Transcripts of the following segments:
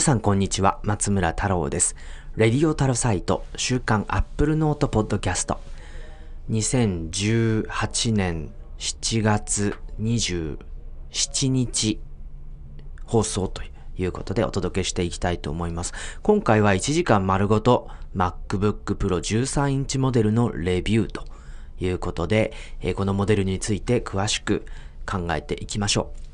皆さんこんにちは、松村太郎です。レディオタロサイト、週刊アップルノートポッドキャスト。2018年7月27日放送ということでお届けしていきたいと思います。今回は1時間丸ごと MacBook Pro 13インチモデルのレビューということで、このモデルについて詳しく考えていきましょう。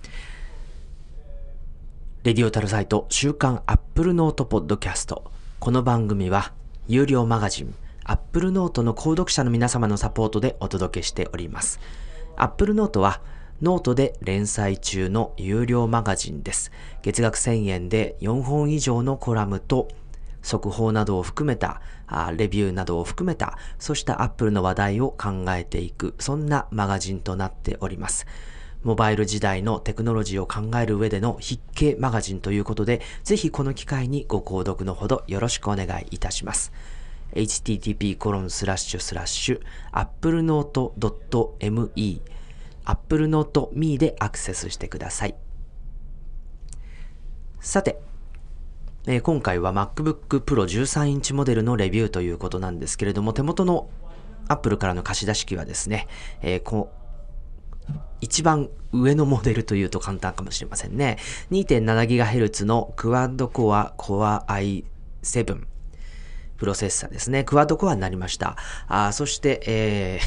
Radio TAROSITE 週刊アップルノートポッドキャスト。この番組は有料マガジンアップルノートの購読者の皆様のサポートでお届けしております。アップルノートはノートで連載中の有料マガジンです。月額1000円で4本以上のコラムと速報などを含めたレビューなどを含めたそうしたアップルの話題を考えていくそんなマガジンとなっております。モバイル時代のテクノロジーを考える上での筆記マガジンということで、ぜひこの機会にご購読のほどよろしくお願いいたします。http コロンスラッシュスラッシュ applenote.me applenote.me でアクセスしてください。さて、えー、今回は MacBook Pro 13インチモデルのレビューということなんですけれども、手元の Apple からの貸し出し機はですね、えー、一番上のモデルというと簡単かもしれませんね。2.7GHz のクワッドコア Core i7 プロセッサーですね。クワッドコアになりました。あそして、え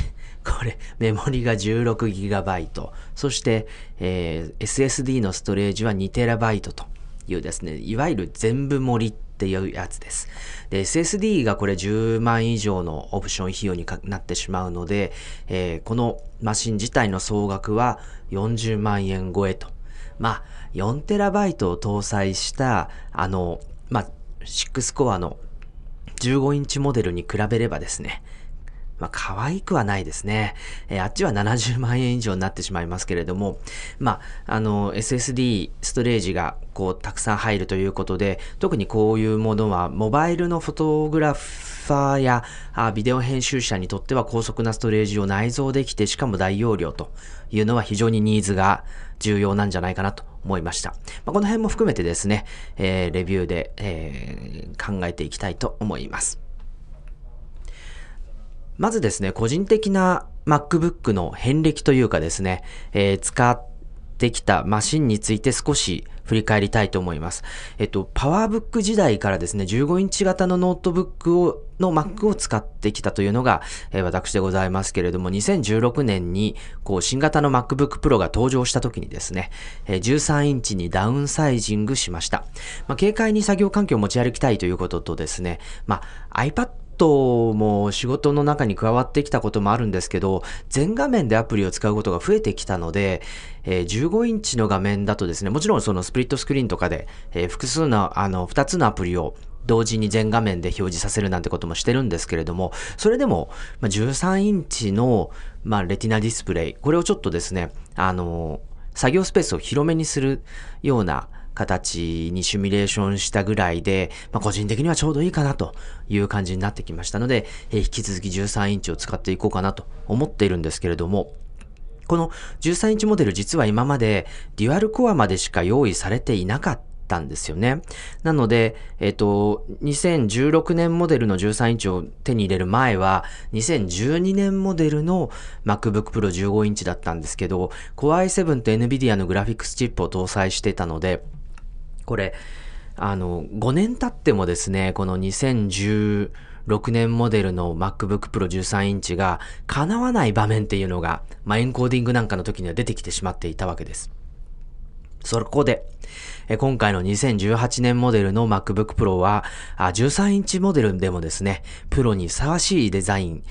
ー、これ、メモリが 16GB。そして、えー、SSD のストレージは 2TB というですね、いわゆる全部盛りっていうやつです。で、SSD がこれ10万以上のオプション費用になってしまうので、えー、このマシン自体の総額は40万円超えと。まあ、4TB を搭載した、あの、まあ、6コアの15インチモデルに比べればですね、まあ、可愛くはないですね。えー、あっちは70万円以上になってしまいますけれども、まあ、あの、SSD ストレージがこう、たくさん入るということで、特にこういうものは、モバイルのフォトグラファーやあビデオ編集者にとっては高速なストレージを内蔵できて、しかも大容量というのは非常にニーズが重要なんじゃないかなと思いました。まあ、この辺も含めてですね、えー、レビューで、えー、考えていきたいと思います。まずですね、個人的な MacBook の遍歴というかですね、えー、使ってきたマシンについて少し振り返りたいと思います。えっと、 PowerBook 時代からですね、15インチ型のノートブックを、の Mac を使ってきたというのが、えー、私でございますけれども、2016年に、こう、新型の MacBook Pro が登場した時にですね、えー、13インチにダウンサイジングしました。まあ、軽快に作業環境を持ち歩きたいということとですね、まあ、iPad トも仕事の中に加わってきたこともあるんですけど、全画面でアプリを使うことが増えてきたので、えー、15インチの画面だとですね、もちろんそのスプリットスクリーンとかで、えー、複数の、あの、2つのアプリを同時に全画面で表示させるなんてこともしてるんですけれども、それでも、ま、13インチの、まあ、レティナディスプレイ、これをちょっとですね、あの、作業スペースを広めにするような、形にシミュレーションしたぐらいで、まあ、個人的にはちょうどいいかなという感じになってきましたので、えー、引き続き13インチを使っていこうかなと思っているんですけれども、この13インチモデル実は今までデュアルコアまでしか用意されていなかったんですよね。なので、えっ、ー、と、2016年モデルの13インチを手に入れる前は、2012年モデルの MacBook Pro 15インチだったんですけど、Core i7 と NVIDIA のグラフィックスチップを搭載してたので、これ、あの、5年経ってもですね、この2016年モデルの MacBook Pro 13インチが叶わない場面っていうのが、まあ、エンコーディングなんかの時には出てきてしまっていたわけです。そこで、今回の2018年モデルの MacBook Pro は、13インチモデルでもですね、プロにふさわしいデザイン、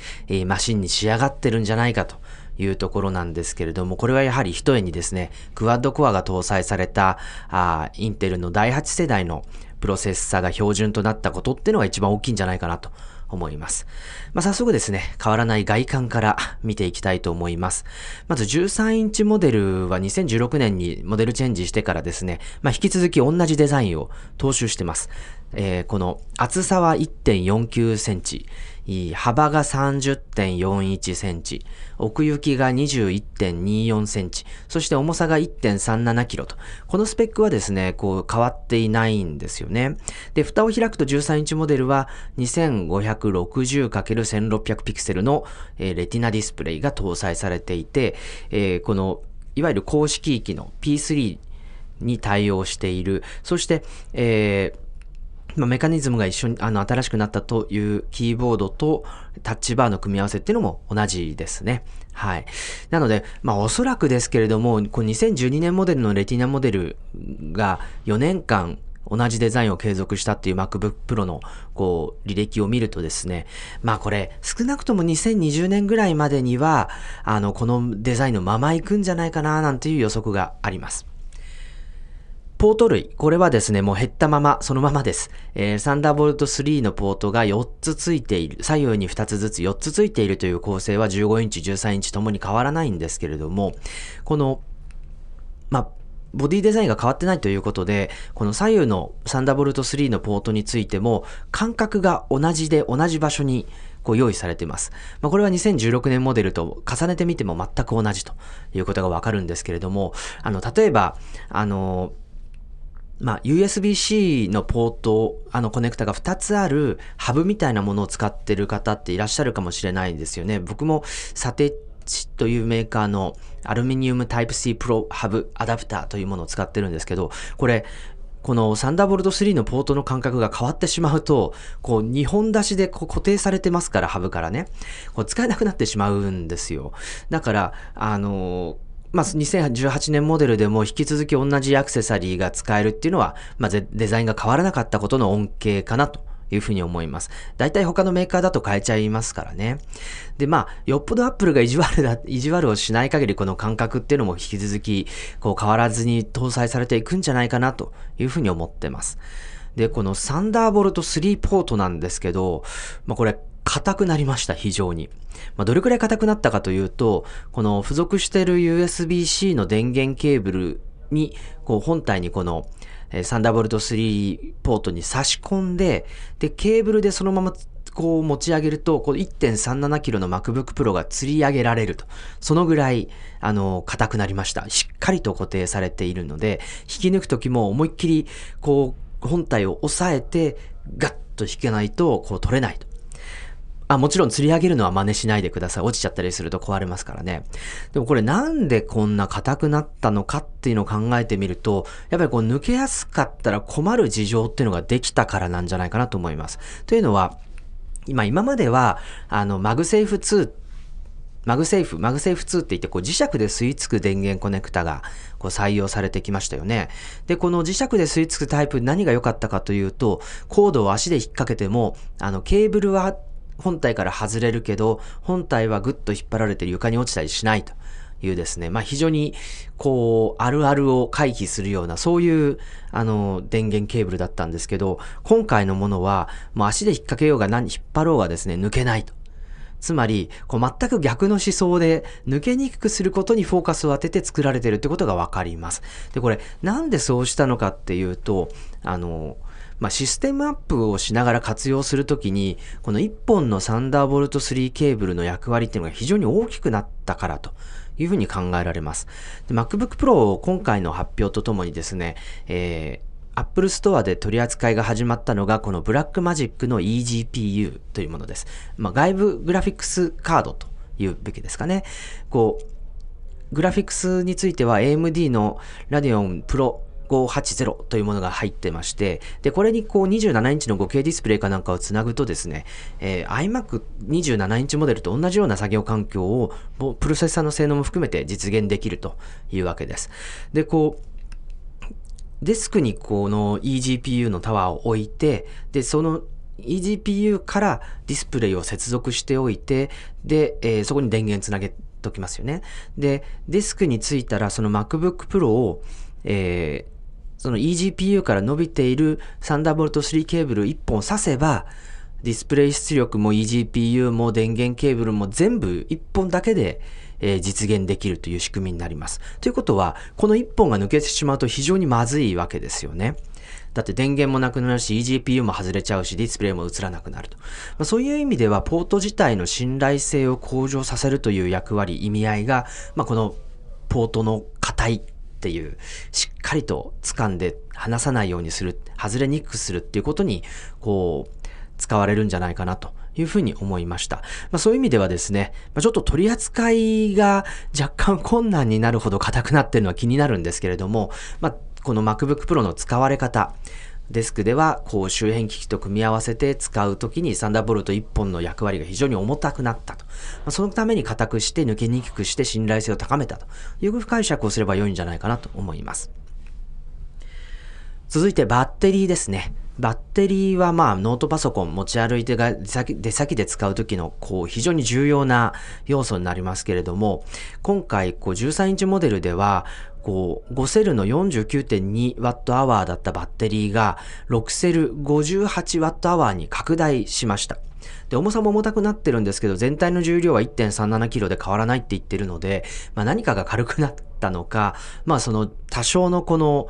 マシンに仕上がってるんじゃないかというところなんですけれども、これはやはり一重にですね、クワッドコアが搭載された、あインテルの第8世代のプロセッサが標準となったことってのが一番大きいんじゃないかなと思います。まあ、早速ですね、変わらない外観から見ていきたいと思います。まず13インチモデルは2016年にモデルチェンジしてからですね、まあ、引き続き同じデザインを踏襲してます。えー、この厚さは1.49センチ、幅が30.41センチ、奥行きが21.24センチ、そして重さが1.37キロと、このスペックはですね、こう変わっていないんですよね。で、蓋を開くと13インチモデルは 2560×1600 ピクセルの、レティナディスプレイが搭載されていて、えー、このいわゆる公式域の P3 に対応している、そして、えーまあ、メカニズムが一緒に、あの、新しくなったというキーボードとタッチバーの組み合わせっていうのも同じですね。はい。なので、まあ、おそらくですけれども、この2012年モデルのレティナモデルが4年間同じデザインを継続したっていう MacBook Pro のこう履歴を見るとですね、まあこれ少なくとも2020年ぐらいまでにはあのこのデザインのまま行くんじゃないかななんていう予測があります。ポート類。これはですね、もう減ったまま、そのままです。えー、サンダーボルト3のポートが4つついている。左右に2つずつ4つついているという構成は15インチ、13インチともに変わらないんですけれども、この、ま、ボディデザインが変わってないということで、この左右のサンダーボルト3のポートについても、間隔が同じで同じ場所にこう用意されています。まあ、これは2016年モデルと重ねてみても全く同じということがわかるんですけれども、あの、例えば、あの、まあ、USB-C のポート、あのコネクタが2つあるハブみたいなものを使ってる方っていらっしゃるかもしれないですよね。僕もサテッチというメーカーのアルミニウムタイプ C プロハブアダプターというものを使ってるんですけど、これ、このサンダーボルト3のポートの間隔が変わってしまうと、こう2本出しでこう固定されてますから、ハブからね。こう使えなくなってしまうんですよ。だから、あのーまあ、2018年モデルでも引き続き同じアクセサリーが使えるっていうのは、まあ、デザインが変わらなかったことの恩恵かなというふうに思います。大体他のメーカーだと変えちゃいますからね。で、まあ、よっぽどアップルが意地悪だ、意地悪をしない限りこの感覚っていうのも引き続き、こう変わらずに搭載されていくんじゃないかなというふうに思ってます。で、このサンダーボルト3ポートなんですけど、まあこれ硬くなりました、非常に。まあ、どれくらい硬くなったかというと、この付属している USB-C の電源ケーブルに、こう本体にこの、えサンダーボルト3ポートに差し込んで、で、ケーブルでそのままこう持ち上げると、こう 1.37kg の MacBook Pro が吊り上げられると。そのぐらい、あの、硬くなりました。しっかりと固定されているので、引き抜くときも思いっきり、こう、本体を押さえて、ガッと引けないと、こう取れないと。あ、もちろん釣り上げるのは真似しないでください。落ちちゃったりすると壊れますからね。でもこれなんでこんな硬くなったのかっていうのを考えてみると、やっぱりこう抜けやすかったら困る事情っていうのができたからなんじゃないかなと思います。というのは、今、今までは、あの、 MagSafe 2 MagSafe、MagSafe 2って言って、こう磁石で吸い付く電源コネクタがこう採用されてきましたよね。で、この磁石で吸い付くタイプ何が良かったかというと、コードを足で引っ掛けても、あの、ケーブルは本体から外れるけど、本体はぐっと引っ張られて床に落ちたりしないというですね、まあ非常にこう、あるあるを回避するような、そういうあの、電源ケーブルだったんですけど、今回のものは、もう足で引っ掛けようが何、引っ張ろうがですね、抜けないと。つまり、こう全く逆の思想で抜けにくくすることにフォーカスを当てて作られているってことがわかります。で、これなんでそうしたのかっていうと、あの、まあ、システムアップをしながら活用するときに、この1本のサンダーボルト3ケーブルの役割っていうのが非常に大きくなったからと。いうふうに考えられます。MacBook Pro を今回の発表とともにですね、えー、Apple Store で取り扱いが始まったのが、この Blackmagic の eGPU というものです。まあ、外部グラフィックスカードというべきですかね。こう、グラフィックスについては AMD の Radeon Pro 580というものが入ってまして、で、これにこう27インチの 5K ディスプレイかなんかをつなぐとですね、えー、iMac27 インチモデルと同じような作業環境を、プロセッサーの性能も含めて実現できるというわけです。で、こう、デスクにこの eGPU のタワーを置いて、で、その eGPU からディスプレイを接続しておいて、で、えー、そこに電源つなげときますよね。で、デスクについたらその MacBook Pro を、えー、その eGPU から伸びているサンダーボルト3ケーブル1本挿せば、ディスプレイ出力も eGPU も電源ケーブルも全部1本だけで、えー、実現できるという仕組みになります。ということは、この1本が抜けてしまうと非常にまずいわけですよね。だって電源もなくなるし、eGPU も外れちゃうし、ディスプレイも映らなくなると。まあ、そういう意味では、ポート自体の信頼性を向上させるという役割、意味合いが、まあ、このポートの硬いっていう、しっかりと掴んで離さないようにする、外れにくくするっていうことに、こう、使われるんじゃないかなというふうに思いました。まあ、そういう意味ではですね、まあ、ちょっと取り扱いが若干困難になるほど硬くなってるのは気になるんですけれども、まあ、この MacBook Pro の使われ方、デスクでは、こう、周辺機器と組み合わせて使うときに、サンダーボルト1本の役割が非常に重たくなったと。まあ、そのために硬くして抜けにくくして信頼性を高めたという解釈をすれば良いんじゃないかなと思います。続いてバッテリーですね。バッテリーはまあノートパソコン持ち歩いてが出先で使う時のこう非常に重要な要素になりますけれども、今回こう13インチモデルではこう5セルの 49.2Wh だったバッテリーが6セル 58Wh に拡大しました。で、重さも重たくなってるんですけど、全体の重量は 1.37kg で変わらないって言ってるので、まあ何かが軽くなったのか、まあその多少のこの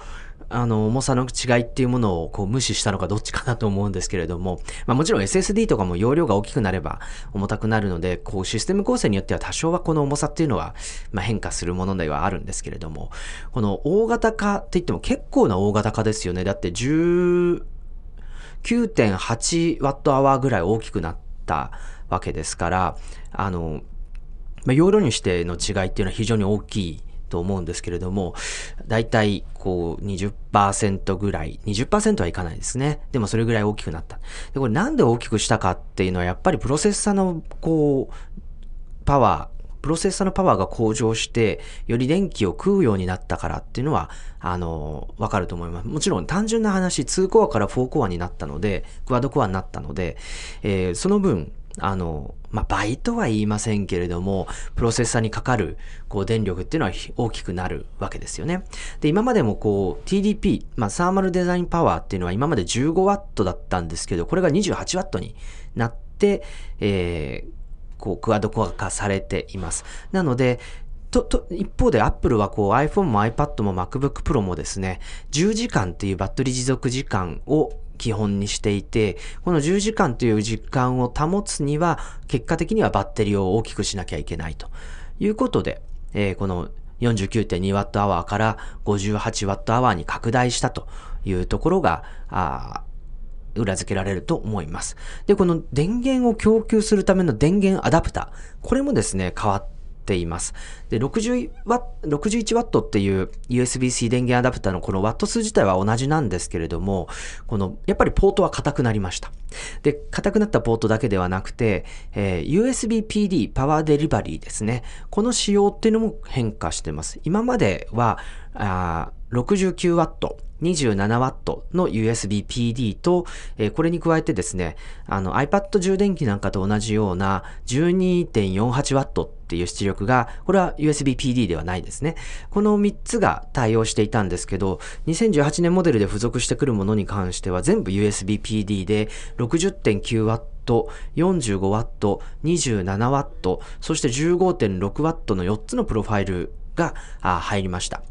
あの、重さの違いっていうものをこう無視したのかどっちかなと思うんですけれども、まあもちろん SSD とかも容量が大きくなれば重たくなるので、こうシステム構成によっては多少はこの重さっていうのは、まあ変化するものではあるんですけれども、この大型化って言っても結構な大型化ですよね。だって10、9.8Wh ぐらい大きくなったわけですから、あの、まあ、容量にしての違いっていうのは非常に大きいと思うんですけれども、だいたいこう20%ぐらい、20%はいかないですね。でもそれぐらい大きくなった。で、これなんで大きくしたかっていうのはやっぱりプロセッサのこう、パワー、プロセッサのパワーが向上して、より電気を食うようになったからっていうのは、あの、わかると思います。もちろん単純な話、2コアから4コアになったので、クワドコアになったので、えー、その分、あの、まあ、倍とは言いませんけれども、プロセッサーにかかる、こう、電力っていうのは大きくなるわけですよね。で、今までもこう、TDP、まあ、サーマルデザインパワーっていうのは今まで 15W だったんですけど、これが 28W になって、えー、こう、クワドコア化されています。なので、と、と、一方で Apple はこう iPhone も iPad も MacBook Pro もですね、10時間っていうバッテリー持続時間を基本にしていて、この10時間という時間を保つには、結果的にはバッテリーを大きくしなきゃいけないと。いうことで、えー、この 49.2Wh から 58Wh に拡大したと。いうところが、あ裏付けられると思います。で、この電源を供給するための電源アダプター、これもですね、変わっています。で、60ワ 61W っていう USB-C 電源アダプターのこのワット数自体は同じなんですけれども、この、やっぱりポートは硬くなりました。で、硬くなったポートだけではなくて、えー、USB-PD パワーデリバリーですね。この仕様っていうのも変化してます。今までは、あ 69W 27W の USB-PD と、えー、これに加えてですね、あの iPad 充電器なんかと同じような 12.48W っていう出力が、これは USB-PD ではないですね。この3つが対応していたんですけど、2018年モデルで付属してくるものに関しては全部 USB-PD で 60.9W45W、27W、そして 15.6W の4つのプロファイルが入りました。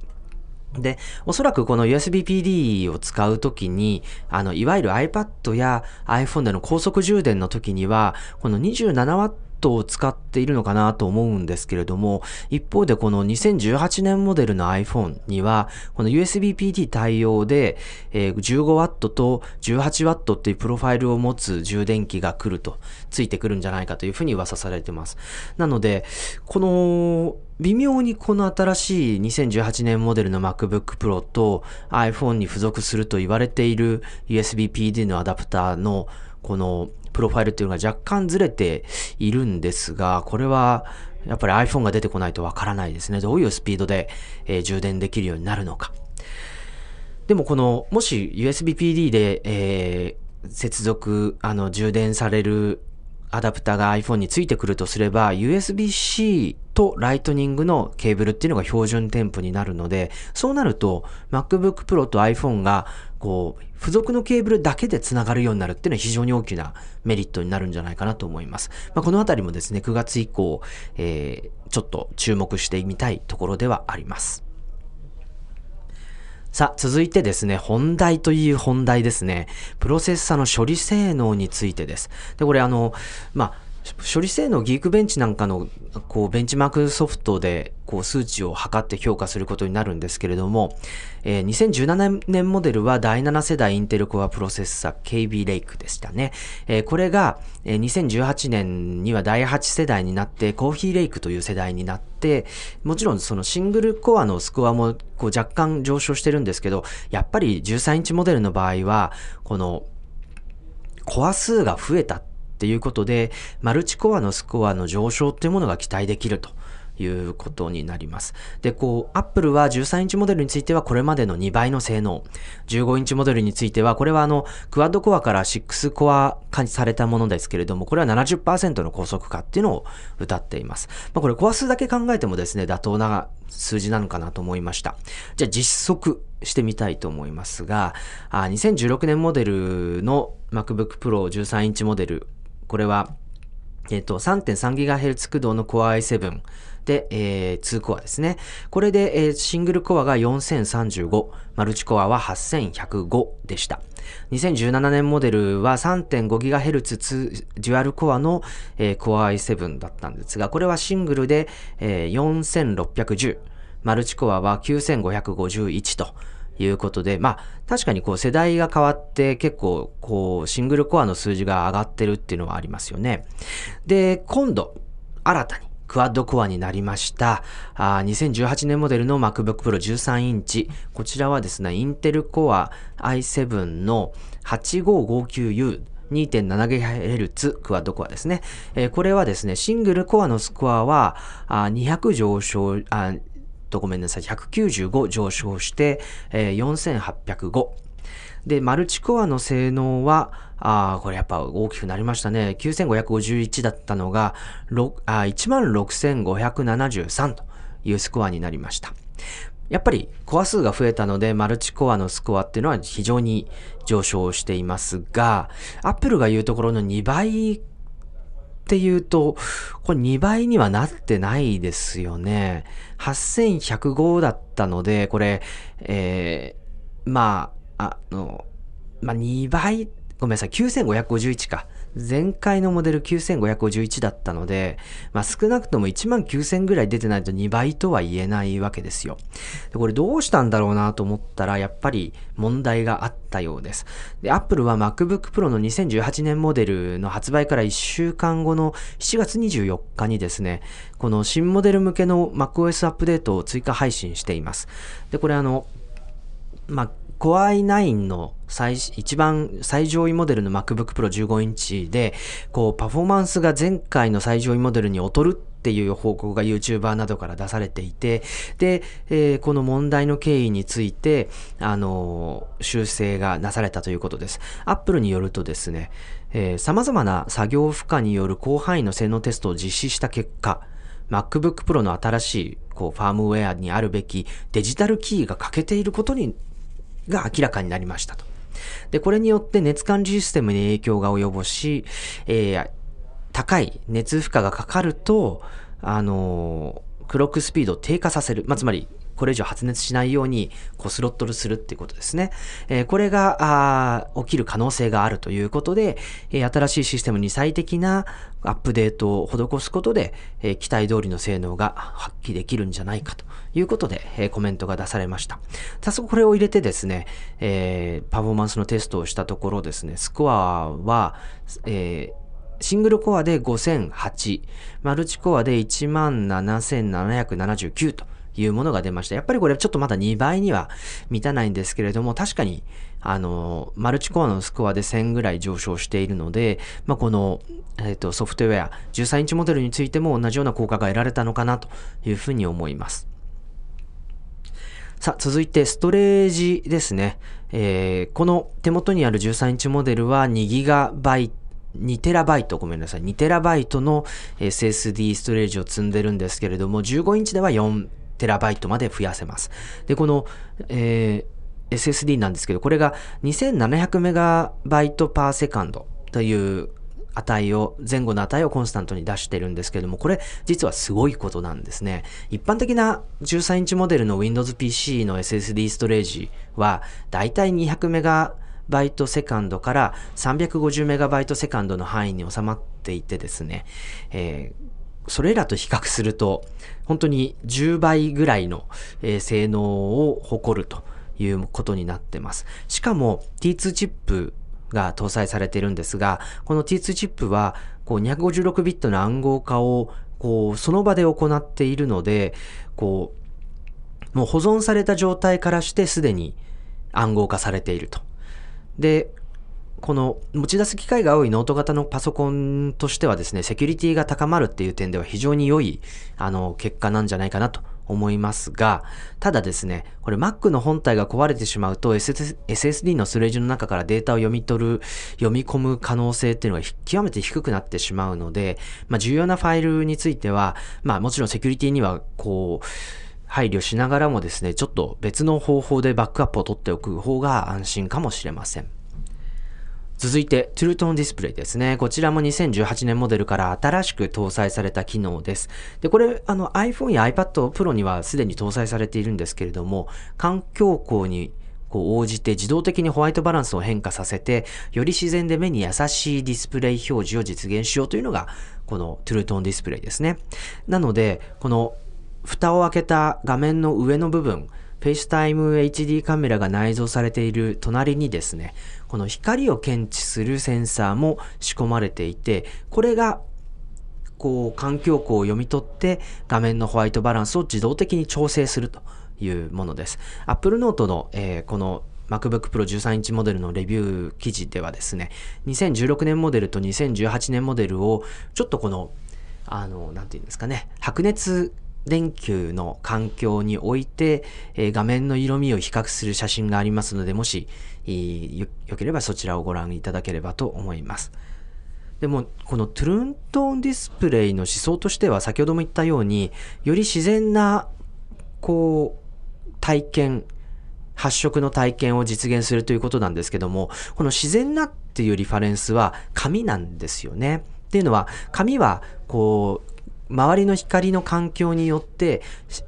で、おそらくこの USB-PD を使うときに、あの、いわゆる iPad や iPhone での高速充電のときには、この 27W を使っているのかなと思うんですけれども、一方でこの2018年モデルの iPhone には、この USB-PD 対応で、えー、15W と 18W っていうプロファイルを持つ充電器が来ると、ついてくるんじゃないかというふうに噂されてます。なので、この微妙にこの新しい2018年モデルの MacBook Pro と iPhone に付属すると言われている USB-PD のアダプターのこのプロファイルっていうのが若干ずれているんですが、これはやっぱり iPhone が出てこないとわからないですね。どういうスピードで、えー、充電できるようになるのか。でもこの、もし USB-PD で、えー、接続、あの、充電されるアダプターが iPhone についてくるとすれば、USB-C とライトニングのケーブルっていうのが標準添付になるので、そうなると MacBook Pro と iPhone がこう、付属のケーブルだけで繋がるようになるっていうのは非常に大きなメリットになるんじゃないかなと思います。まあ、このあたりもですね、9月以降、えー、ちょっと注目してみたいところではあります。さあ、続いてですね、本題という本題ですね。プロセッサの処理性能についてです。で、これあの、まあ、処理性能ギークベンチなんかのこうベンチマークソフトでこう数値を測って評価することになるんですけれども、えー、2017年モデルは第7世代インテルコアプロセッサー KB レイクでしたね。えー、これが、えー、2018年には第8世代になってコーヒーレイクという世代になって、もちろんそのシングルコアのスコアもこう若干上昇してるんですけど、やっぱり13インチモデルの場合は、このコア数が増えたっていうことで、マルチコアのスコアの上昇っていうものが期待できると。いうことになります。で、こう、Apple は13インチモデルについてはこれまでの2倍の性能。15インチモデルについては、これはあの、クワッドコアから6コア化されたものですけれども、これは70%の高速化っていうのを歌っています。まあ、これコア数だけ考えてもですね、妥当な数字なのかなと思いました。じゃあ実測してみたいと思いますが、あ2016年モデルの MacBook Pro 13インチモデルこれは、えっ、ー、と、3.3GHz 駆動の Core i7 で、えー、2コアですね。これで、えー、シングルコアが4035、マルチコアは8105でした。2017年モデルは 3.5GHz デュアルコアの、えー、Core i7 だったんですが、これはシングルで、えー、4610、マルチコアは9551と、いうことで、まあ、確かにこう世代が変わって結構こうシングルコアの数字が上がってるっていうのはありますよね。で、今度、新たにクワッドコアになりました。あ2018年モデルの MacBook Pro 13インチ。こちらはですね、インテルコア i7 の 8559U 2.7GHz クワッドコアですね。えー、これはですね、シングルコアのスコアはあ200上昇あ、とごめんなさい、195上昇して、えー、4805。で、マルチコアの性能は、あこれやっぱ大きくなりましたね。9551だったのが、16573というスコアになりました。やっぱりコア数が増えたので、マルチコアのスコアっていうのは非常に上昇していますが、アップルが言うところの2倍っていうと、これ2倍にはなってないですよね。8105だったので、これ、えー、まあ、あの、まあ、2倍、ごめんなさい、9551か。前回のモデル9551だったので、まあ、少なくとも1万9000ぐらい出てないと2倍とは言えないわけですよ。これどうしたんだろうなと思ったら、やっぱり問題があったようです。で、Apple は MacBook Pro の2018年モデルの発売から1週間後の7月24日にですね、この新モデル向けの MacOS アップデートを追加配信しています。で、これあの、まあ、Core i9 の最、一番最上位モデルの MacBook Pro 15インチで、こう、パフォーマンスが前回の最上位モデルに劣るっていう報告が YouTuber などから出されていて、で、えー、この問題の経緯について、あのー、修正がなされたということです。Apple によるとですね、えー、様々な作業負荷による広範囲の性能テストを実施した結果、MacBook Pro の新しいこうファームウェアにあるべきデジタルキーが欠けていることにが明らかになりましたと。で、これによって熱管理システムに影響が及ぼし、えー、高い熱負荷がかかると、あのー、クロックスピードを低下させる。まあ、つまり、これ以上発熱しないように、こう、スロットルするっていうことですね。えー、これが、起きる可能性があるということで、えー、新しいシステムに最適なアップデートを施すことで、えー、期待通りの性能が発揮できるんじゃないかということで、えー、コメントが出されました。早速これを入れてですね、えー、パフォーマンスのテストをしたところですね、スコアは、えーシングルコアで5008、マルチコアで17779というものが出ました。やっぱりこれはちょっとまだ2倍には満たないんですけれども、確かに、あの、マルチコアのスコアで1000ぐらい上昇しているので、まあ、この、えっ、ー、と、ソフトウェア、13インチモデルについても同じような効果が得られたのかなというふうに思います。さあ、続いてストレージですね。えー、この手元にある13インチモデルは 2GB 2テラバイト、ごめんなさい、2テラバイトの SSD ストレージを積んでるんですけれども、15インチでは4テラバイトまで増やせます。で、この、えー SSD なんですけど、これが 2700MB パーセカンドという値を、前後の値をコンスタントに出してるんですけども、これ実はすごいことなんですね。一般的な13インチモデルの Windows PC の SSD ストレージは、だいたい200メガバイトセカンドから350メガバイトセカンドの範囲に収まっていてですね、えーそれらと比較すると、本当に10倍ぐらいの、え、性能を誇るということになってます。しかも T2 チップが搭載されているんですが、この T2 チップは、こう256ビットの暗号化を、こう、その場で行っているので、こう、もう保存された状態からしてすでに暗号化されていると。で、この持ち出す機会が多いノート型のパソコンとしてはですね、セキュリティが高まるっていう点では非常に良い、あの、結果なんじゃないかなと思いますが、ただですね、これ Mac の本体が壊れてしまうと SSD のストレージの中からデータを読み取る、読み込む可能性っていうのが極めて低くなってしまうので、まあ重要なファイルについては、まあもちろんセキュリティにはこう、配慮しながらもですね、ちょっと別の方法でバックアップを取っておく方が安心かもしれません。続いて、トゥルトンディスプレイですね。こちらも2018年モデルから新しく搭載された機能です。で、これ、あの iPhone や iPad Pro にはすでに搭載されているんですけれども、環境光にこう応じて自動的にホワイトバランスを変化させて、より自然で目に優しいディスプレイ表示を実現しようというのが、このトゥルトンディスプレイですね。なので、この蓋を開けた画面の上の部分、FaceTime HD カメラが内蔵されている隣にですね、この光を検知するセンサーも仕込まれていて、これがこう環境光を読み取って画面のホワイトバランスを自動的に調整するというものです。Apple Note の、えー、この MacBook Pro 13インチモデルのレビュー記事ではですね、2016年モデルと2018年モデルをちょっとこの、あの、なんていうんですかね、白熱電球の環境において、えー、画面の色味を比較する写真がありますので、もし、よければそちらをご覧いただければと思います。でも、このトゥルントーンディスプレイの思想としては、先ほども言ったように、より自然な、こう、体験、発色の体験を実現するということなんですけども、この自然なっていうリファレンスは紙なんですよね。っていうのは、紙は、こう、周りの光の環境によって、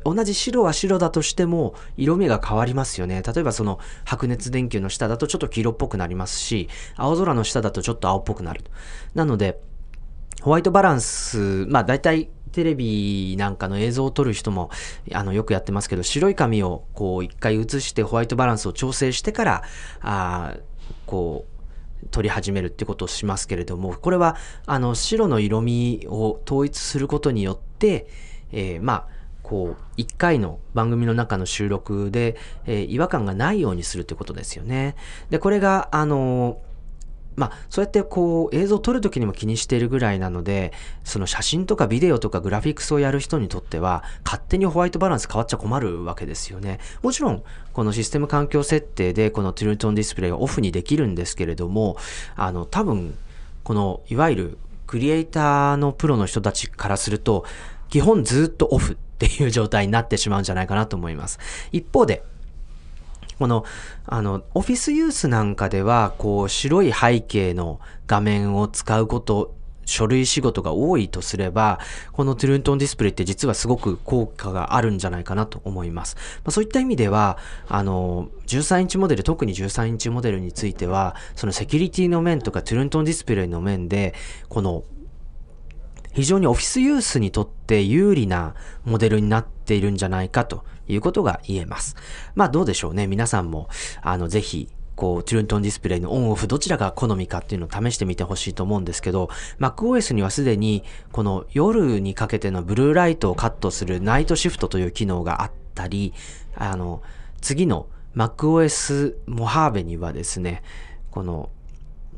同じ白は白だとしても、色味が変わりますよね。例えばその白熱電球の下だとちょっと黄色っぽくなりますし、青空の下だとちょっと青っぽくなる。なので、ホワイトバランス、まあ大体テレビなんかの映像を撮る人も、あの、よくやってますけど、白い紙をこう一回映してホワイトバランスを調整してから、あこう、取り始めるってことをしますけれども、これは、あの、白の色味を統一することによって、えー、まあ、こう、一回の番組の中の収録で、えー、違和感がないようにするってことですよね。で、これが、あのまあ、そうやってこう映像を撮るときにも気にしているぐらいなので、その写真とかビデオとかグラフィックスをやる人にとっては、勝手にホワイトバランス変わっちゃ困るわけですよね。もちろん、このシステム環境設定でこのトゥルトンディスプレイをオフにできるんですけれども、あの、多分、この、いわゆるクリエイターのプロの人たちからすると、基本ずっとオフっていう状態になってしまうんじゃないかなと思います。一方で、この、あの、オフィスユースなんかでは、こう、白い背景の画面を使うこと、書類仕事が多いとすれば、このトゥルントンディスプレイって実はすごく効果があるんじゃないかなと思います。まあ、そういった意味では、あの、13インチモデル、特に13インチモデルについては、そのセキュリティの面とかトゥルントンディスプレイの面で、この非常にオフィスユースにとって有利なモデルになっているんじゃないかということが言えます。まあどうでしょうね。皆さんも、あの、ぜひ、こう、トゥルントンディスプレイのオンオフどちらが好みかっていうのを試してみてほしいと思うんですけど、MacOS にはすでに、この夜にかけてのブルーライトをカットするナイトシフトという機能があったり、あの、次の MacOS モハーベにはですね、この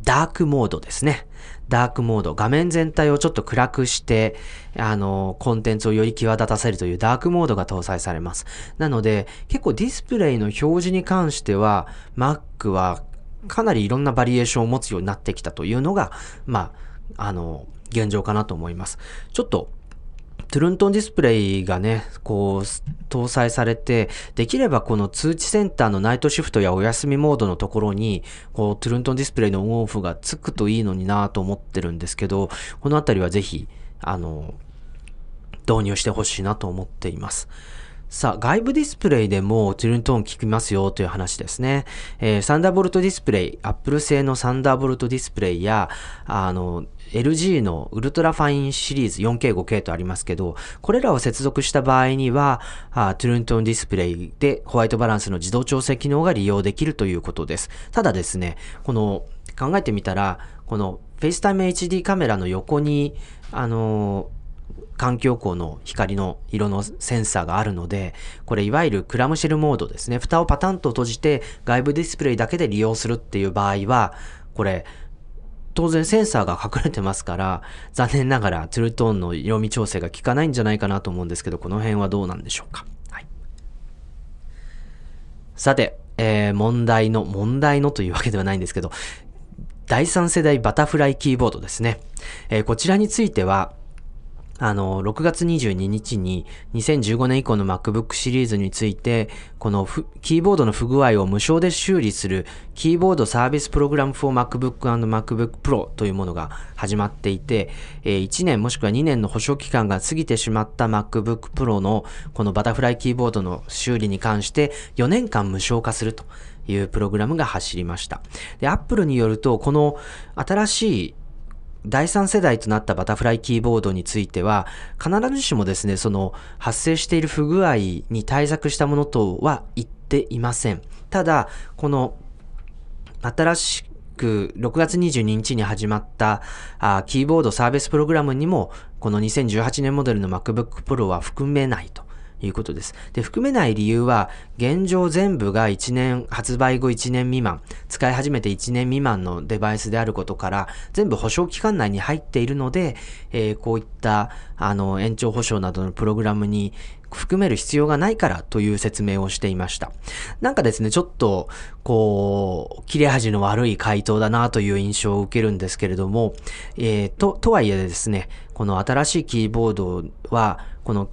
ダークモードですね。ダークモード。画面全体をちょっと暗くして、あの、コンテンツをより際立たせるというダークモードが搭載されます。なので、結構ディスプレイの表示に関しては、Mac はかなりいろんなバリエーションを持つようになってきたというのが、まあ、あの、現状かなと思います。ちょっと、True Tone ディスプレイがね、こう、搭載されて、できればこの通知センターの Night Shift やお休みモードのところに、こう、 True Tone ディスプレイのオンオフがつくといいのになと思ってるんですけど、このあたりはぜひ、あの、導入してほしいなと思っています。さあ、外部ディスプレイでも True Tone 効きますよという話ですね。えー、 Thunderbolt ディスプレイ、アップル製の Thunderbolt ディスプレイや、あの、LG の UltraFine シリーズ 4K、5K とありますけど、これらを接続した場合には、あ True Tone ディスプレイでホワイトバランスの自動調整機能が利用できるということです。ただですね、この、考えてみたら、この FaceTime HD カメラの横に、あの環境光の光の色のセンサーがあるので、これいわゆるクラムシェルモードですね。蓋をパタンと閉じて外部ディスプレイだけで利用するっていう場合は、これ、当然センサーが隠れてますから、残念ながらツルトーンの色味調整が効かないんじゃないかなと思うんですけど、この辺はどうなんでしょうか。はい。さて、えー、問題の、問題のというわけではないんですけど、第3世代バタフライキーボードですね。えー、こちらについては、あの、6月22日に2015年以降の MacBook シリーズについて、このキーボードの不具合を無償で修理するキーボードサービスプログラム for MacBook and MacBook Pro というものが始まっていて、1年もしくは2年の保証期間が過ぎてしまった MacBook Pro のこのバタフライキーボードの修理に関して4年間無償化するというプログラムが走りました。で、Apple によると、この新しい第三世代となったバタフライキーボードについては、必ずしもですね、その発生している不具合に対策したものとは言っていません。ただ、この新しく6月22日に始まったあキーボードサービスプログラムにも、この2018年モデルの MacBook Pro は含めないと。いうことです。で、含めない理由は、現状全部が1年、発売後1年未満、使い始めて1年未満のデバイスであることから、全部保証期間内に入っているので、えー、こういった、あの、延長保証などのプログラムに含める必要がないからという説明をしていました。なんかですね、ちょっと、こう、切れ味の悪い回答だなという印象を受けるんですけれども、えー、と、とはいえですね、この新しいキーボードは、この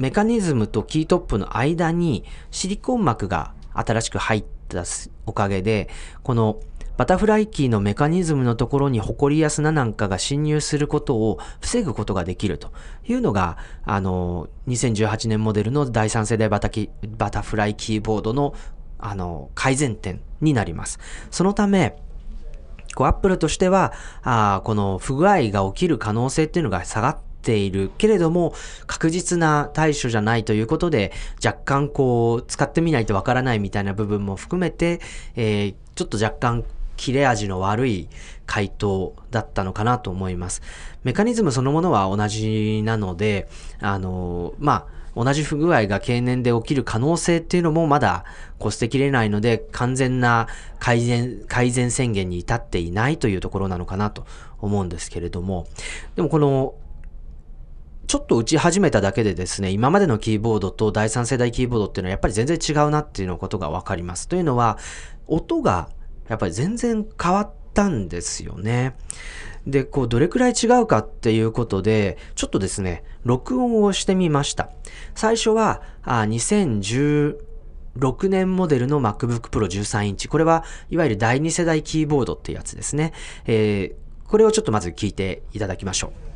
メカニズムとキートップの間にシリコン膜が新しく入ったおかげで、このバタフライキーのメカニズムのところにホコリや砂なんかが侵入することを防ぐことができるというのが、あの、2018年モデルの第3世代バタキバタフライキーボードの、あの、改善点になります。そのため、こう、アップルとしては、あこの不具合が起きる可能性っていうのが下がっているけれども、確実な対処じゃないということで、若干こう、使ってみないとわからないみたいな部分も含めて、えー、ちょっと若干切れ味の悪い回答だったのかなと思います。メカニズムそのものは同じなので、あの、まあ、同じ不具合が経年で起きる可能性っていうのもまだこ捨てきれないので、完全な改善、改善宣言に至っていないというところなのかなと思うんですけれども、でもこのちょっと打ち始めただけでですね、今までのキーボードと第三世代キーボードっていうのはやっぱり全然違うなっていうのことがわかります。というのは、音がやっぱり全然変わったんですよね。で、こう、どれくらい違うかっていうことで、ちょっとですね、録音をしてみました。最初は、あ2016年モデルの MacBook Pro 13インチ。これは、いわゆる第2世代キーボードってやつですね。えー、これをちょっとまず聞いていただきましょう。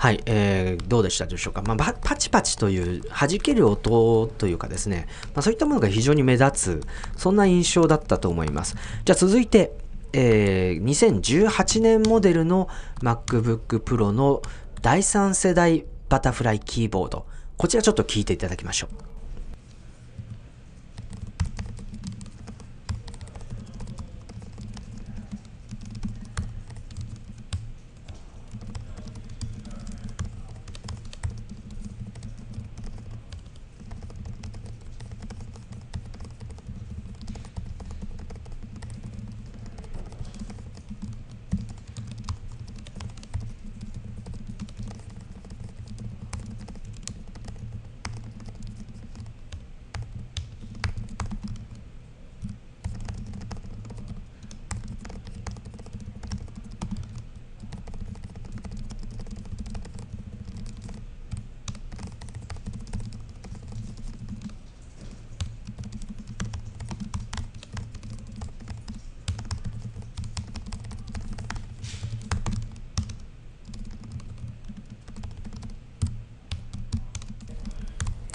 はい、えー、どうでしたでしょうか。まあ、パチパチという弾ける音というかですね、まあ、そういったものが非常に目立つ、そんな印象だったと思います。じゃあ続いて、えー、2018年モデルの MacBook Pro の第3世代バタフライキーボード。こちらちょっと聞いていただきましょう。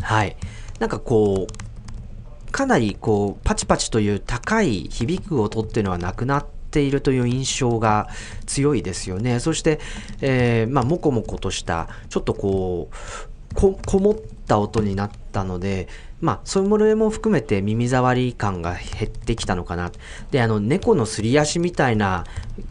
はい。なんかこう、かなりこう、パチパチという高い響く音っていうのはなくなっているという印象が強いですよね。そして、えー、まあ、もこもことした、ちょっとこう、こ、こもった音になったので、まあ、そういうものも含めて耳障り感が減ってきたのかな。で、あの、猫のすり足みたいな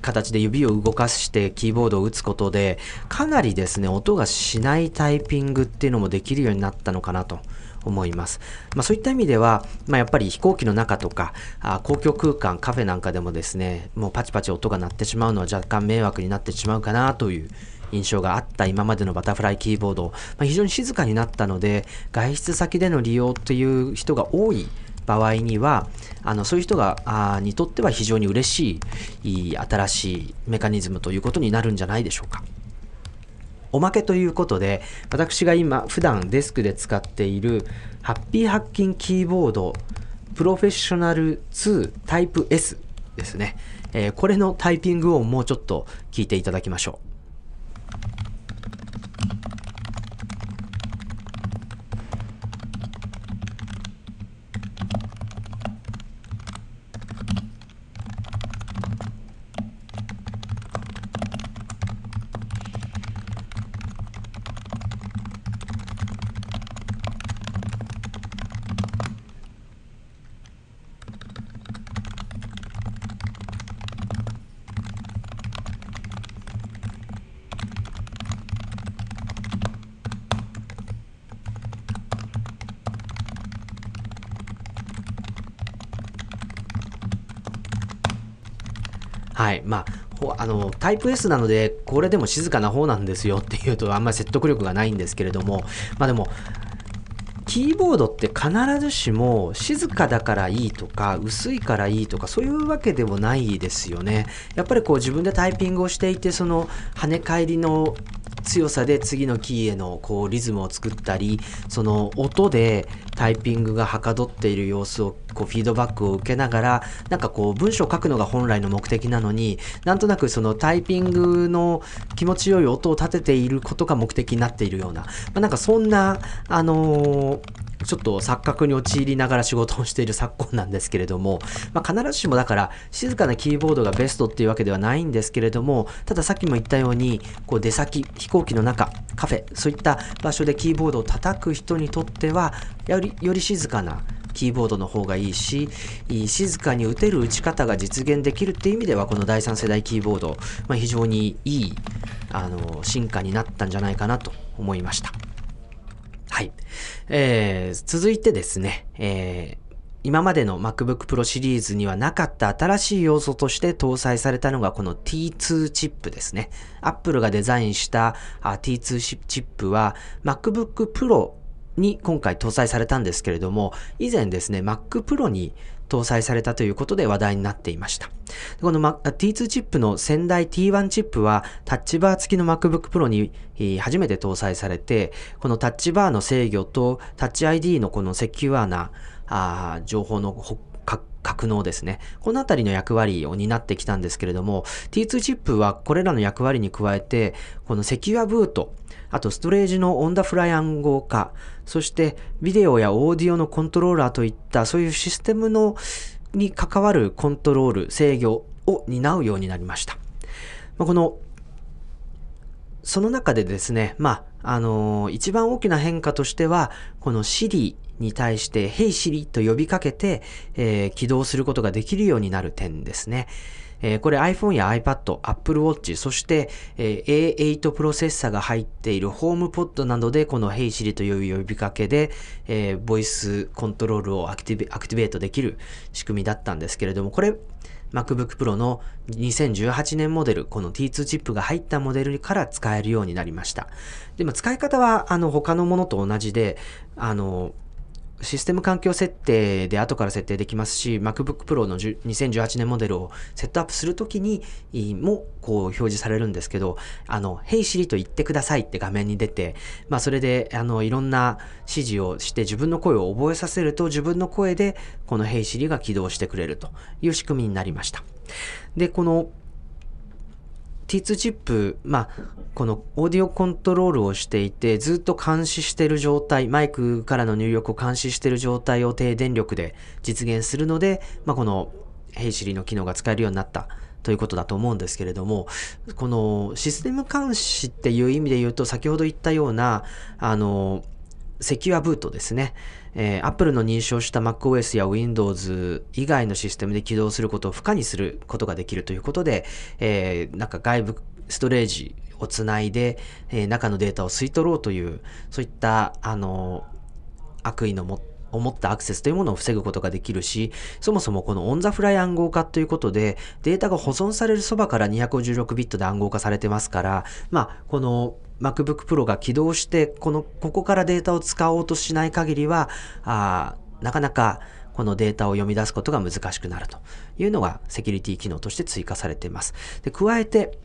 形で指を動かしてキーボードを打つことで、かなりですね、音がしないタイピングっていうのもできるようになったのかなと。思います。まあ、そういった意味では、まあ、やっぱり飛行機の中とかあ公共空間、カフェなんかでもですね、もうパチパチ音が鳴ってしまうのは若干迷惑になってしまうかなという印象があった今までのバタフライキーボード、まあ、非常に静かになったので、外出先での利用という人が多い場合には、あのそういう人があにとっては非常に嬉しいいい新しいメカニズムということになるんじゃないでしょうか。おまけということで、私が今普段デスクで使っているハッピーハッキンキーボードプロフェッショナル2タイプ S ですね。えー、これのタイピング音もうちょっと聞いていただきましょう。まあ、あの、タイプ S なので、これでも静かな方なんですよっていうと、あんまり説得力がないんですけれども、まあでも、キーボードって必ずしも静かだからいいとか薄いからいいとかそういうわけでもないですよね。やっぱりこう自分でタイピングをしていてその跳ね返りの強さで次のキーへのこうリズムを作ったりその音でタイピングがはかどっている様子をこうフィードバックを受けながらなんかこう文章を書くのが本来の目的なのになんとなくそのタイピングの気持ちよい音を立てていることが目的になっているような、まあ、なんかそんなあのーちょっと錯覚に陥りながら仕事をしている昨今なんですけれども、まあ、必ずしもだから静かなキーボードがベストっていうわけではないんですけれども、たださっきも言ったように、こう出先、飛行機の中、カフェ、そういった場所でキーボードを叩く人にとっては、より、より静かなキーボードの方がいいし、静かに打てる打ち方が実現できるっていう意味では、この第3世代キーボード、まあ、非常にいい、あの、進化になったんじゃないかなと思いました。はい。えー、続いてですね、えー、今までの MacBook Pro シリーズにはなかった新しい要素として搭載されたのがこの T2 チップですね。Apple がデザインしたあ T2 チップは MacBook Pro に今回搭載されたんですけれども、以前ですね、Mac Pro に搭載されたということで話題になっていました。この T2 チップの先代 T1 チップはタッチバー付きの MacBook Pro に初めて搭載されて、このタッチバーの制御とタッチ ID のこのセキュアなあ情報の格納ですね。このあたりの役割を担ってきたんですけれども、T2 チップはこれらの役割に加えて、このセキュアブート、あとストレージのオンダフライ暗号化、そしてビデオやオーディオのコントローラーといったそういうシステムのに関わるコントロール、制御を担うようになりました。このその中でですね、まあ、あのー、一番大きな変化としては、この Siri に対して、Hey Siri と呼びかけて、えー、起動することができるようになる点ですね。えー、これ iPhone や iPad、Apple Watch、そして、えー、A8 プロセッサが入っている HomePod などで、この Hey Siri という呼びかけで、えー、ボイスコントロールをアクティベートできる仕組みだったんですけれども、これ、MacBook Pro の2018年モデル、この T2 チップが入ったモデルから使えるようになりました。でも使い方は、あの、他のものと同じで、あの、システム環境設定で後から設定できますし、MacBook Pro の2018年モデルをセットアップするときにもこう表示されるんですけど、あの、Hey Siri と言ってくださいって画面に出て、まあそれであのいろんな指示をして自分の声を覚えさせると自分の声でこの Hey Siri が起動してくれるという仕組みになりました。で、この T2 チップ、まあ、このオーディオコントロールをしていて、ずっと監視してる状態、マイクからの入力を監視してる状態を低電力で実現するので、まあ、このヘイシリの機能が使えるようになったということだと思うんですけれども、このシステム監視っていう意味で言うと、先ほど言ったような、あの、セキュアブートですね。えー、Apple の認証した MacOS や Windows 以外のシステムで起動することを不可にすることができるということで、えー、なんか外部ストレージをつないで、えー、中のデータを吸い取ろうという、そういった、あの、悪意のも思ったアクセスというものを防ぐことができるし、そもそもこのオンザフライ暗号化ということで、データが保存されるそばから256ビットで暗号化されてますから、まあ、この MacBook Pro が起動して、この、ここからデータを使おうとしない限りは、あなかなかこのデータを読み出すことが難しくなるというのがセキュリティ機能として追加されています。で、加えて、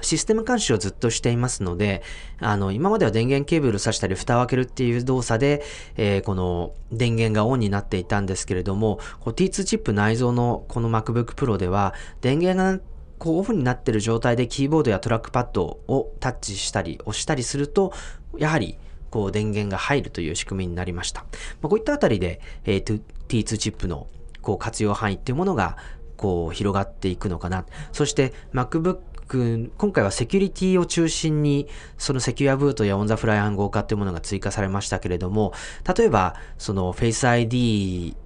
システム監視をずっとしていますので、あの、今までは電源ケーブル挿したり蓋を開けるっていう動作で、えー、この電源がオンになっていたんですけれども、T2 チップ内蔵のこの MacBook Pro では、電源がこうオフになっている状態でキーボードやトラックパッドをタッチしたり押したりすると、やはりこう電源が入るという仕組みになりました。まあ、こういったあたりで、えー、T2 チップのこう活用範囲っていうものがこう広がっていくのかな。そして MacBook 今回はセキュリティを中心に、そのセキュアブートやオンザフライ暗号化というものが追加されましたけれども、例えば、その Face ID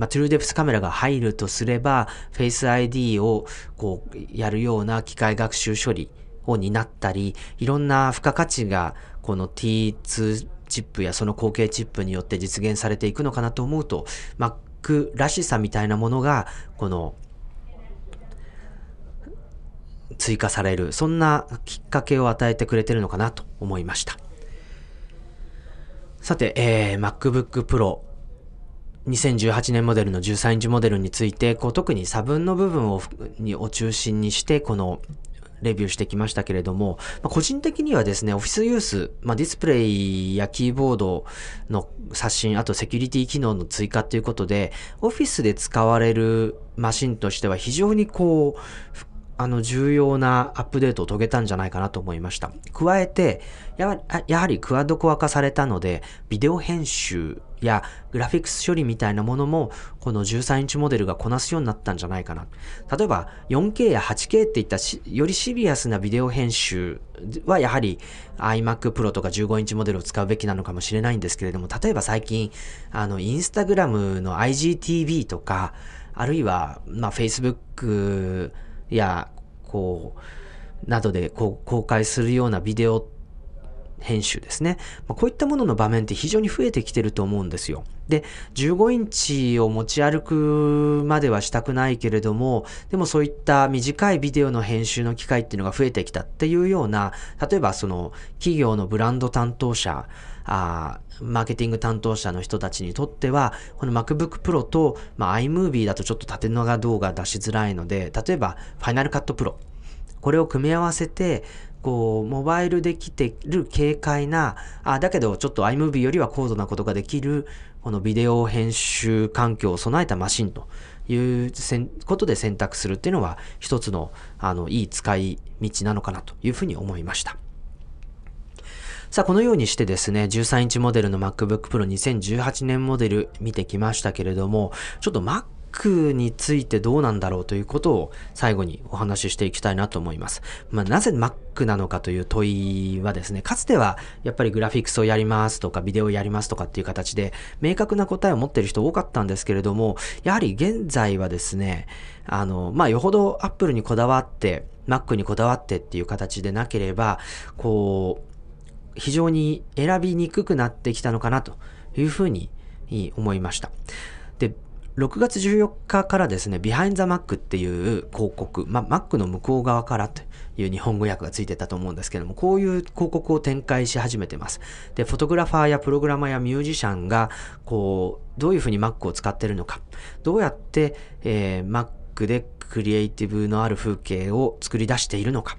まあ、 TrueDepth カメラが入るとすれば、Face ID をこうやるような機械学習処理を担ったり、いろんな付加価値がこの T2 チップやその後継チップによって実現されていくのかなと思うと、Mac らしさみたいなものが、この追加される、そんなきっかけを与えてくれてるのかなと思いました。さて、えー、MacBook Pro 2018年モデルの13インチモデルについて、こう特に差分の部分をにを中心にして、このレビューしてきましたけれども、まあ、個人的にはですね、オフィスユース、まあ、ディスプレイやキーボードの刷新、あとセキュリティ機能の追加ということで、オフィスで使われるマシンとしては非常にこう、あの、重要なアップデートを遂げたんじゃないかなと思いました。加えて、やはり、クワッドコア化されたので、ビデオ編集やグラフィックス処理みたいなものも、この13インチモデルがこなすようになったんじゃないかな。例えば、4K や 8K っていったよりシリアスなビデオ編集は、やはり iMac Pro とか15インチモデルを使うべきなのかもしれないんですけれども、例えば最近、あの、インスタグラムの IGTV とか、あるいは、まあ、Facebook や、こう、などでこう公開するようなビデオ編集ですね。まあ、こういったものの場面って非常に増えてきてると思うんですよ。で、15インチを持ち歩くまではしたくないけれども、でもそういった短いビデオの編集の機会っていうのが増えてきたっていうような、例えばその企業のブランド担当者、あマーケティング担当者の人たちにとっては、この MacBook Pro と、まあ、iMovie だとちょっと縦長動画出しづらいので、例えば Final Cut Pro これを組み合わせて、こう、モバイルできてる軽快な、あ、だけどちょっと iMovie よりは高度なことができる、このビデオ編集環境を備えたマシンということで選択するっていうのは一つの、あの、いい使い道なのかなというふうに思いました。さあ、このようにしてですね、13インチモデルの MacBook Pro 2018年モデル見てきましたけれども、ちょっと Mac についてどうなんだろうということを最後にお話ししていきたいなと思います。まあ、なぜ Mac なのかという問いはですね、かつてはやっぱりグラフィックスをやりますとかビデオをやりますとかっていう形で明確な答えを持っている人多かったんですけれども、やはり現在はですね、あの、まあ、よほど Apple にこだわって、Mac にこだわってっていう形でなければ、こう、非常に選びにくくなってきたのかなというふうに思いました。で、6月14日からですね、Behind the Mac っていう広告、ま Mac の向こう側からという日本語訳がついてたと思うんですけども、こういう広告を展開し始めてます。で、フォトグラファーやプログラマーやミュージシャンが、こう、どういうふうに Mac を使ってるのか、どうやって、えー、Mac でクリエイティブのある風景を作り出しているのか、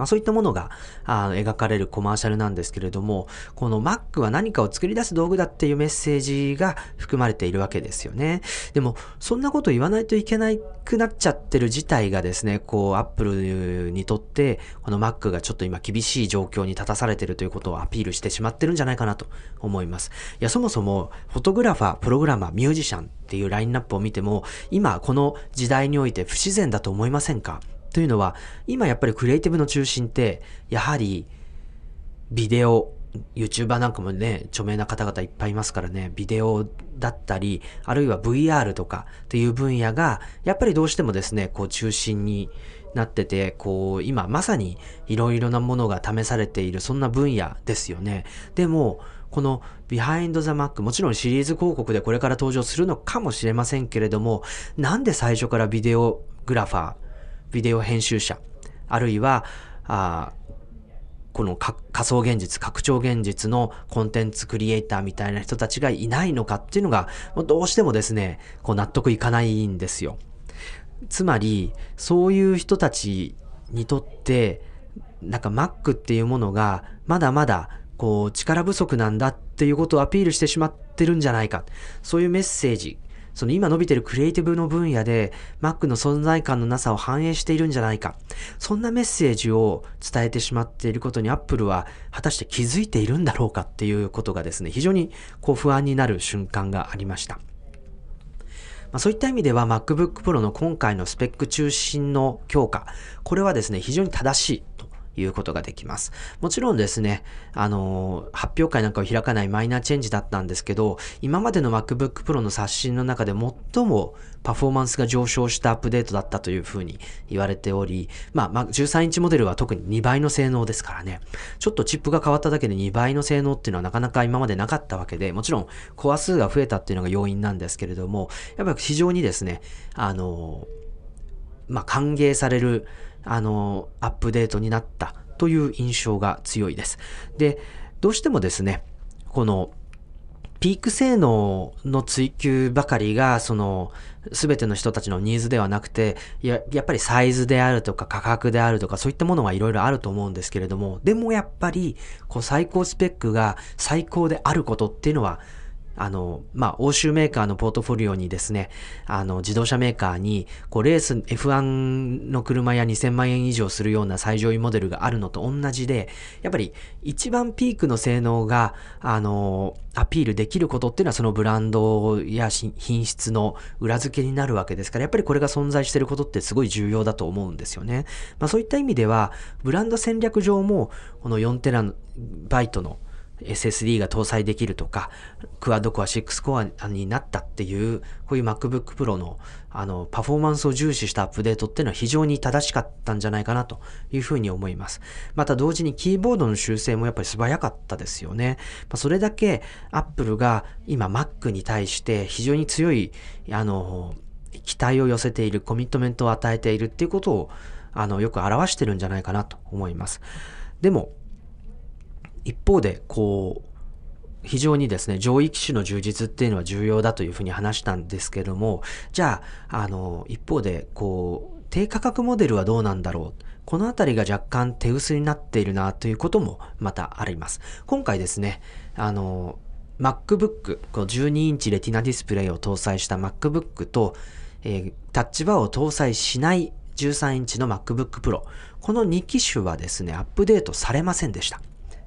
まあそういったものがあ描かれるコマーシャルなんですけれども、この Mac は何かを作り出す道具だっていうメッセージが含まれているわけですよね。でも、そんなこと言わないといけなくなっちゃってる自体がですね、こう Apple にとって、この Mac がちょっと今厳しい状況に立たされてるということをアピールしてしまってるんじゃないかなと思います。いや、そもそも、フォトグラファー、プログラマー、ミュージシャンっていうラインナップを見ても、今この時代において不自然だと思いませんか？というのは、今やっぱりクリエイティブの中心って、やはり、ビデオ、YouTuber なんかもね、著名な方々いっぱいいますからね、ビデオだったり、あるいは VR とかっていう分野が、やっぱりどうしてもですね、こう中心になってて、こう、今まさにいろいろなものが試されている、そんな分野ですよね。でも、この Behind the Mac、もちろんシリーズ広告でこれから登場するのかもしれませんけれども、なんで最初からビデオグラファー、ビデオ編集者、あるいは、あこの仮想現実、拡張現実のコンテンツクリエイターみたいな人たちがいないのかっていうのが、どうしてもですね、こう納得いかないんですよ。つまり、そういう人たちにとって、なんか Mac っていうものが、まだまだ、こう、力不足なんだっていうことをアピールしてしまってるんじゃないか。そういうメッセージその今伸びてるクリエイティブの分野で Mac の存在感のなさを反映しているんじゃないか。そんなメッセージを伝えてしまっていることに Apple は果たして気づいているんだろうかっていうことがですね、非常にこう不安になる瞬間がありました。まあ、そういった意味では MacBook Pro の今回のスペック中心の強化、これはですね、非常に正しいいうことができます。もちろんですね、あの、発表会なんかを開かないマイナーチェンジだったんですけど、今までの MacBook Pro の刷新の中で最もパフォーマンスが上昇したアップデートだったというふうに言われており、まあ、まあ、13インチモデルは特に2倍の性能ですからね、ちょっとチップが変わっただけで2倍の性能っていうのはなかなか今までなかったわけで、もちろんコア数が増えたっていうのが要因なんですけれども、やっぱり非常にですね、あの、まあ、歓迎されるあの、アップデートになったという印象が強いです。で、どうしてもですね、この、ピーク性能の追求ばかりが、その、すべての人たちのニーズではなくて、や、やっぱりサイズであるとか価格であるとか、そういったものがいろいろあると思うんですけれども、でもやっぱり、こう、最高スペックが最高であることっていうのは、あの、まあ、欧州メーカーのポートフォリオにですね、あの、自動車メーカーに、こう、レース F1 の車や2000万円以上するような最上位モデルがあるのと同じで、やっぱり一番ピークの性能が、あの、アピールできることっていうのはそのブランドや品質の裏付けになるわけですから、やっぱりこれが存在してることってすごい重要だと思うんですよね。まあそういった意味では、ブランド戦略上も、この4テラバイトの SSD が搭載できるとか、クワッドコア6コアになったっていう、こういう MacBook Pro のあの、パフォーマンスを重視したアップデートっていうのは非常に正しかったんじゃないかなというふうに思います。また同時にキーボードの修正もやっぱり素早かったですよね。まあ、それだけ Apple が今 Mac に対して非常に強い、あの、期待を寄せている、コミットメントを与えているっていうことを、あの、よく表してるんじゃないかなと思います。でも、一方で、こう、非常にですね、上位機種の充実っていうのは重要だというふうに話したんですけども、じゃあ、あの、一方で、こう、低価格モデルはどうなんだろうこのあたりが若干手薄になっているなということもまたあります。今回ですね、あの、MacBook、この12インチレティナディスプレイを搭載した MacBook と、えー、タッチバーを搭載しない13インチの MacBook Pro。この2機種はですね、アップデートされませんでした。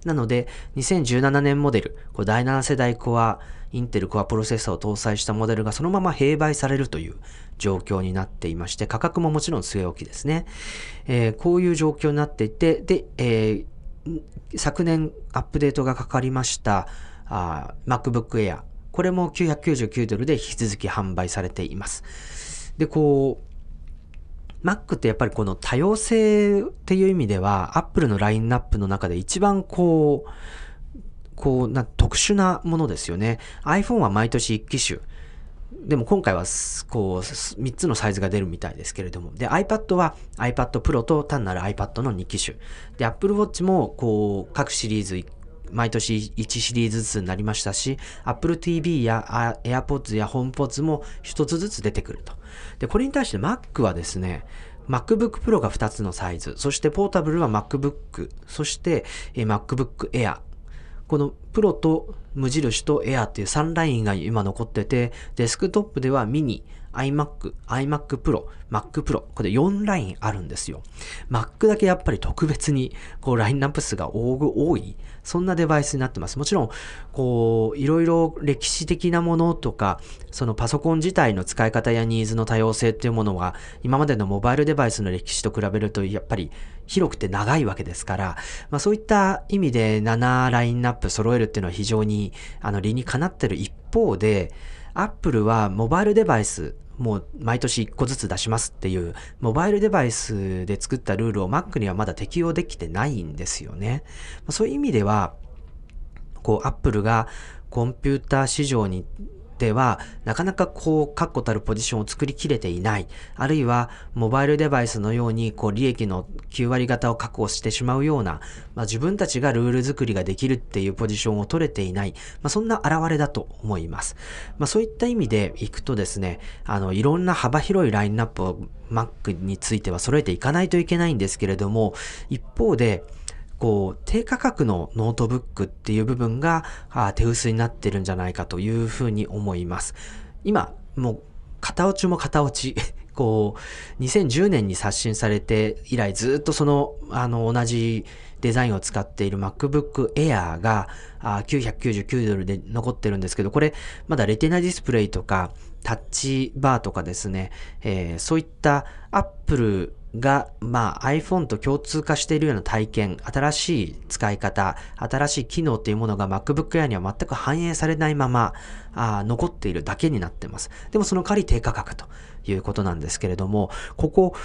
なので、2017年モデル、これ第7世代コア、インテルコアプロセッサーを搭載したモデルがそのまま併売されるという状況になっていまして、価格ももちろん据え置きですね。えー、こういう状況になっていて、で、えー、昨年アップデートがかかりました MacBook Air。これも999ドルで引き続き販売されています。で、こう、Mac ってやっぱりこの多様性っていう意味では、Apple のラインナップの中で一番こう、こうな、特殊なものですよね。iPhone は毎年1機種。でも今回は、こう、3つのサイズが出るみたいですけれども。で、iPad は iPad Pro と単なる iPad の2機種。で、Apple Watch も、こう、各シリーズ毎年1シリーズずつになりましたし、Apple TV や AirPods や HomePods も1つずつ出てくると。で、これに対して Mac はですね、MacBook Pro が2つのサイズ、そしてポータブルは MacBook、そして MacBook Air。このプロと無印と Air っていう3ラインが今残ってて、デスクトップではミニ、iMac、iMac Pro、Mac Pro、これ4ラインあるんですよ。Mac だけやっぱり特別に、こう、ラインナップ数が多い、そんなデバイスになってます。もちろん、こう、いろいろ歴史的なものとか、そのパソコン自体の使い方やニーズの多様性っていうものは、今までのモバイルデバイスの歴史と比べると、やっぱり広くて長いわけですから、まあそういった意味で7ラインナップ揃えるっていうのは非常に、あの、理にかなってる一方で、アップルはモバイルデバイス、もう毎年1個ずつ出しますっていう、モバイルデバイスで作ったルールを Mac にはまだ適用できてないんですよね。そういう意味では、こう、Apple がコンピューター市場にでは、なかなかこう、確固たるポジションを作りきれていない。あるいは、モバイルデバイスのように、こう、利益の9割型を確保してしまうような、まあ、自分たちがルール作りができるっていうポジションを取れていない。まあ、そんな現れだと思います。まあ、そういった意味でいくとですね、あの、いろんな幅広いラインナップを Mac については揃えていかないといけないんですけれども、一方で、こう、低価格のノートブックっていう部分が手薄になってるんじゃないかというふうに思います。今、もう、型落ちも型落ち。こう、2010年に刷新されて以来ずっとその、あの、同じデザインを使っている MacBook Air があ999ドルで残ってるんですけど、これまだレティナディスプレイとかタッチバーとかですね、えー、そういった Apple が、まあ iPhone と共通化しているような体験、新しい使い方、新しい機能っていうものが MacBook Air には全く反映されないまま、あ残っているだけになってます。でもその代わり低価格ということなんですけれども、ここ、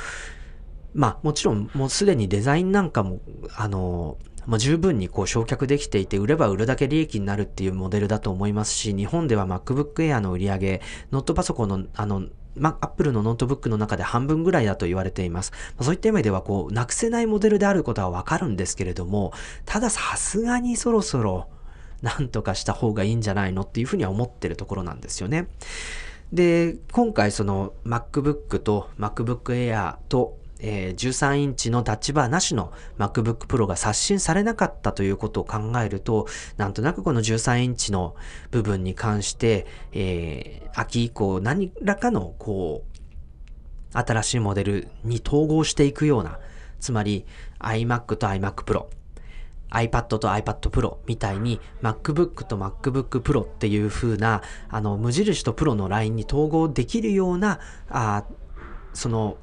まあもちろんもうすでにデザインなんかも、あの、まあ、十分にこう償却できていて、売れば売るだけ利益になるっていうモデルだと思いますし、日本では MacBook Air の売り上げ、ノートパソコンの、あの、まあ、Apple のノートブックの中で半分ぐらいだと言われています。ま、そういった意味では、こう、なくせないモデルであることはわかるんですけれども、たださすがにそろそろ、なんとかした方がいいんじゃないのっていうふうには思ってるところなんですよね。で、今回その MacBook と MacBook Air とえー、13インチのタッチバーなしの MacBook Pro が刷新されなかったということを考えると、なんとなくこの13インチの部分に関して、えー、秋以降何らかのこう、新しいモデルに統合していくような、つまり iMac と iMac Pro、iPad と iPad Pro みたいに MacBook と MacBook Pro っていう風な、あの、無印とプロのラインに統合できるような、あその、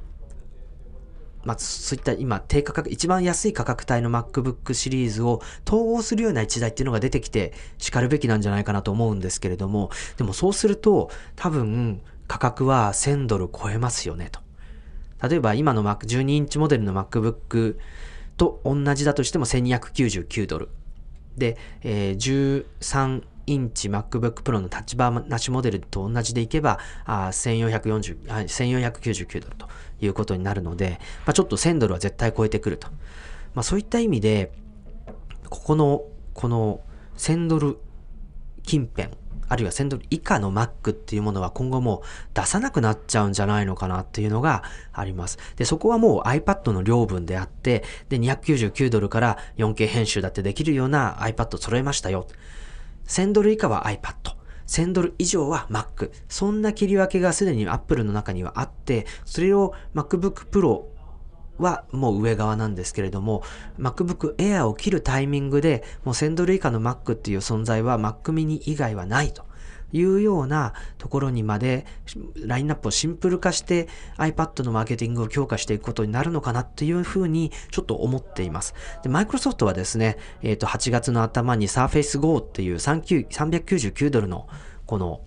まあ、そういった今、低価格、一番安い価格帯の MacBook シリーズを統合するような一台っていうのが出てきて叱るべきなんじゃないかなと思うんですけれども、でもそうすると多分価格は1000ドル超えますよねと。例えば今の Mac、12インチモデルの MacBook と同じだとしても1299ドル。で、えー、13インチ MacBook Pro のタッチバーなしモデルと同じでいけば、あ1449ドルということになるので、まあ、ちょっと1000ドルは絶対超えてくると。まあ、そういった意味で、ここの、この1000ドル近辺、あるいは1000ドル以下の Mac っていうものは今後も出さなくなっちゃうんじゃないのかなっていうのがあります。で、そこはもう iPad の量分であって、で、299ドルから 4K 編集だってできるような iPad 揃えましたよ。1000ドル以下は iPad。1000ドル以上は Mac。そんな切り分けがすでに Apple の中にはあって、それを MacBook Pro はもう上側なんですけれども、MacBook Air を切るタイミングで、もう1000ドル以下の Mac っていう存在は Mac mini 以外はないと。いうようなところにまでラインナップをシンプル化して iPad のマーケティングを強化していくことになるのかなっていうふうにちょっと思っています。で、マイクロソフトはですね、えっ、ー、と、8月の頭に Surface Go っていう399ドルのこの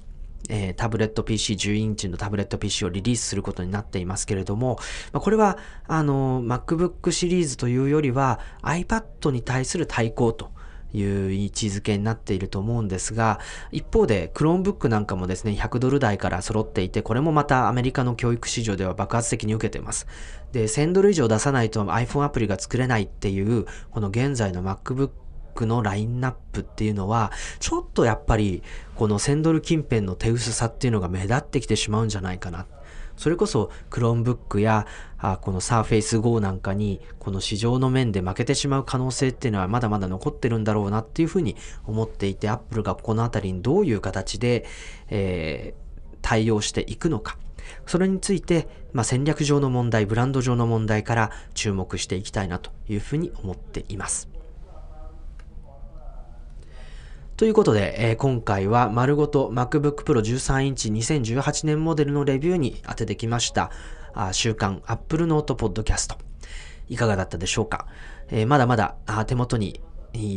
えー、タブレット PC、10インチのタブレット PC をリリースすることになっていますけれども、まあ、これは、あの、MacBook シリーズというよりは iPad に対する対抗という位置づけになっていると思うんですが、一方で Chromebook なんかもですね、100ドル台から揃っていて、これもまたアメリカの教育市場では爆発的に受けています。で、1000ドル以上出さないと iPhone アプリが作れないっていう、この現在の MacBook のラインナップっていうのは、ちょっとやっぱり、この1000ドル近辺の手薄さっていうのが目立ってきてしまうんじゃないかな。それこそ、 Chromebook や、あこの Surface Go なんかに、この市場の面で負けてしまう可能性っていうのはまだまだ残ってるんだろうなっていうふうに思っていて、Apple がこのあたりにどういう形で、えー、対応していくのか。それについて、まあ、戦略上の問題、ブランド上の問題から注目していきたいなというふうに思っています。ということで、えー、今回は丸ごと MacBook Pro 13インチ2018年モデルのレビューに当ててきました。あ週刊 Apple Note Podcast。いかがだったでしょうか、えー、まだまだ手元に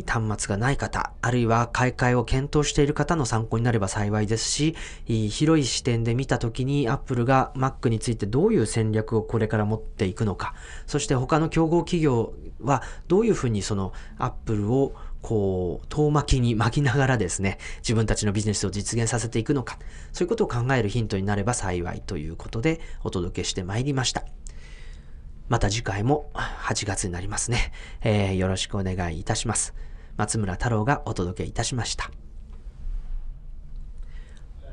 端末がない方、あるいは買い替えを検討している方の参考になれば幸いですし、広い視点で見たときに Apple が Mac についてどういう戦略をこれから持っていくのか、そして他の競合企業はどういうふうにその Apple をこう、遠巻きに巻きながらですね、自分たちのビジネスを実現させていくのか、そういうことを考えるヒントになれば幸いということでお届けしてまいりました。また次回も8月になりますね。えー、よろしくお願いいたします。松村太郎がお届けいたしました。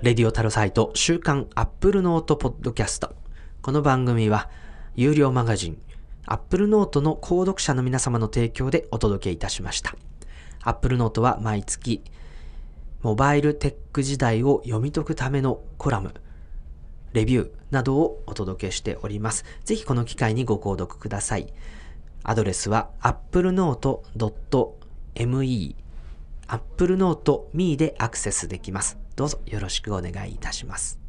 レディオタロサイト週刊アップルノートポッドキャスト。この番組は有料マガジンアップルノートの購読者の皆様の提供でお届けいたしました。Apple Note は毎月、モバイルテック時代を読み解くためのコラム、レビューなどをお届けしております。ぜひこの機会にご購読ください。アドレスは applenote.me applenote.me でアクセスできます。どうぞよろしくお願いいたします。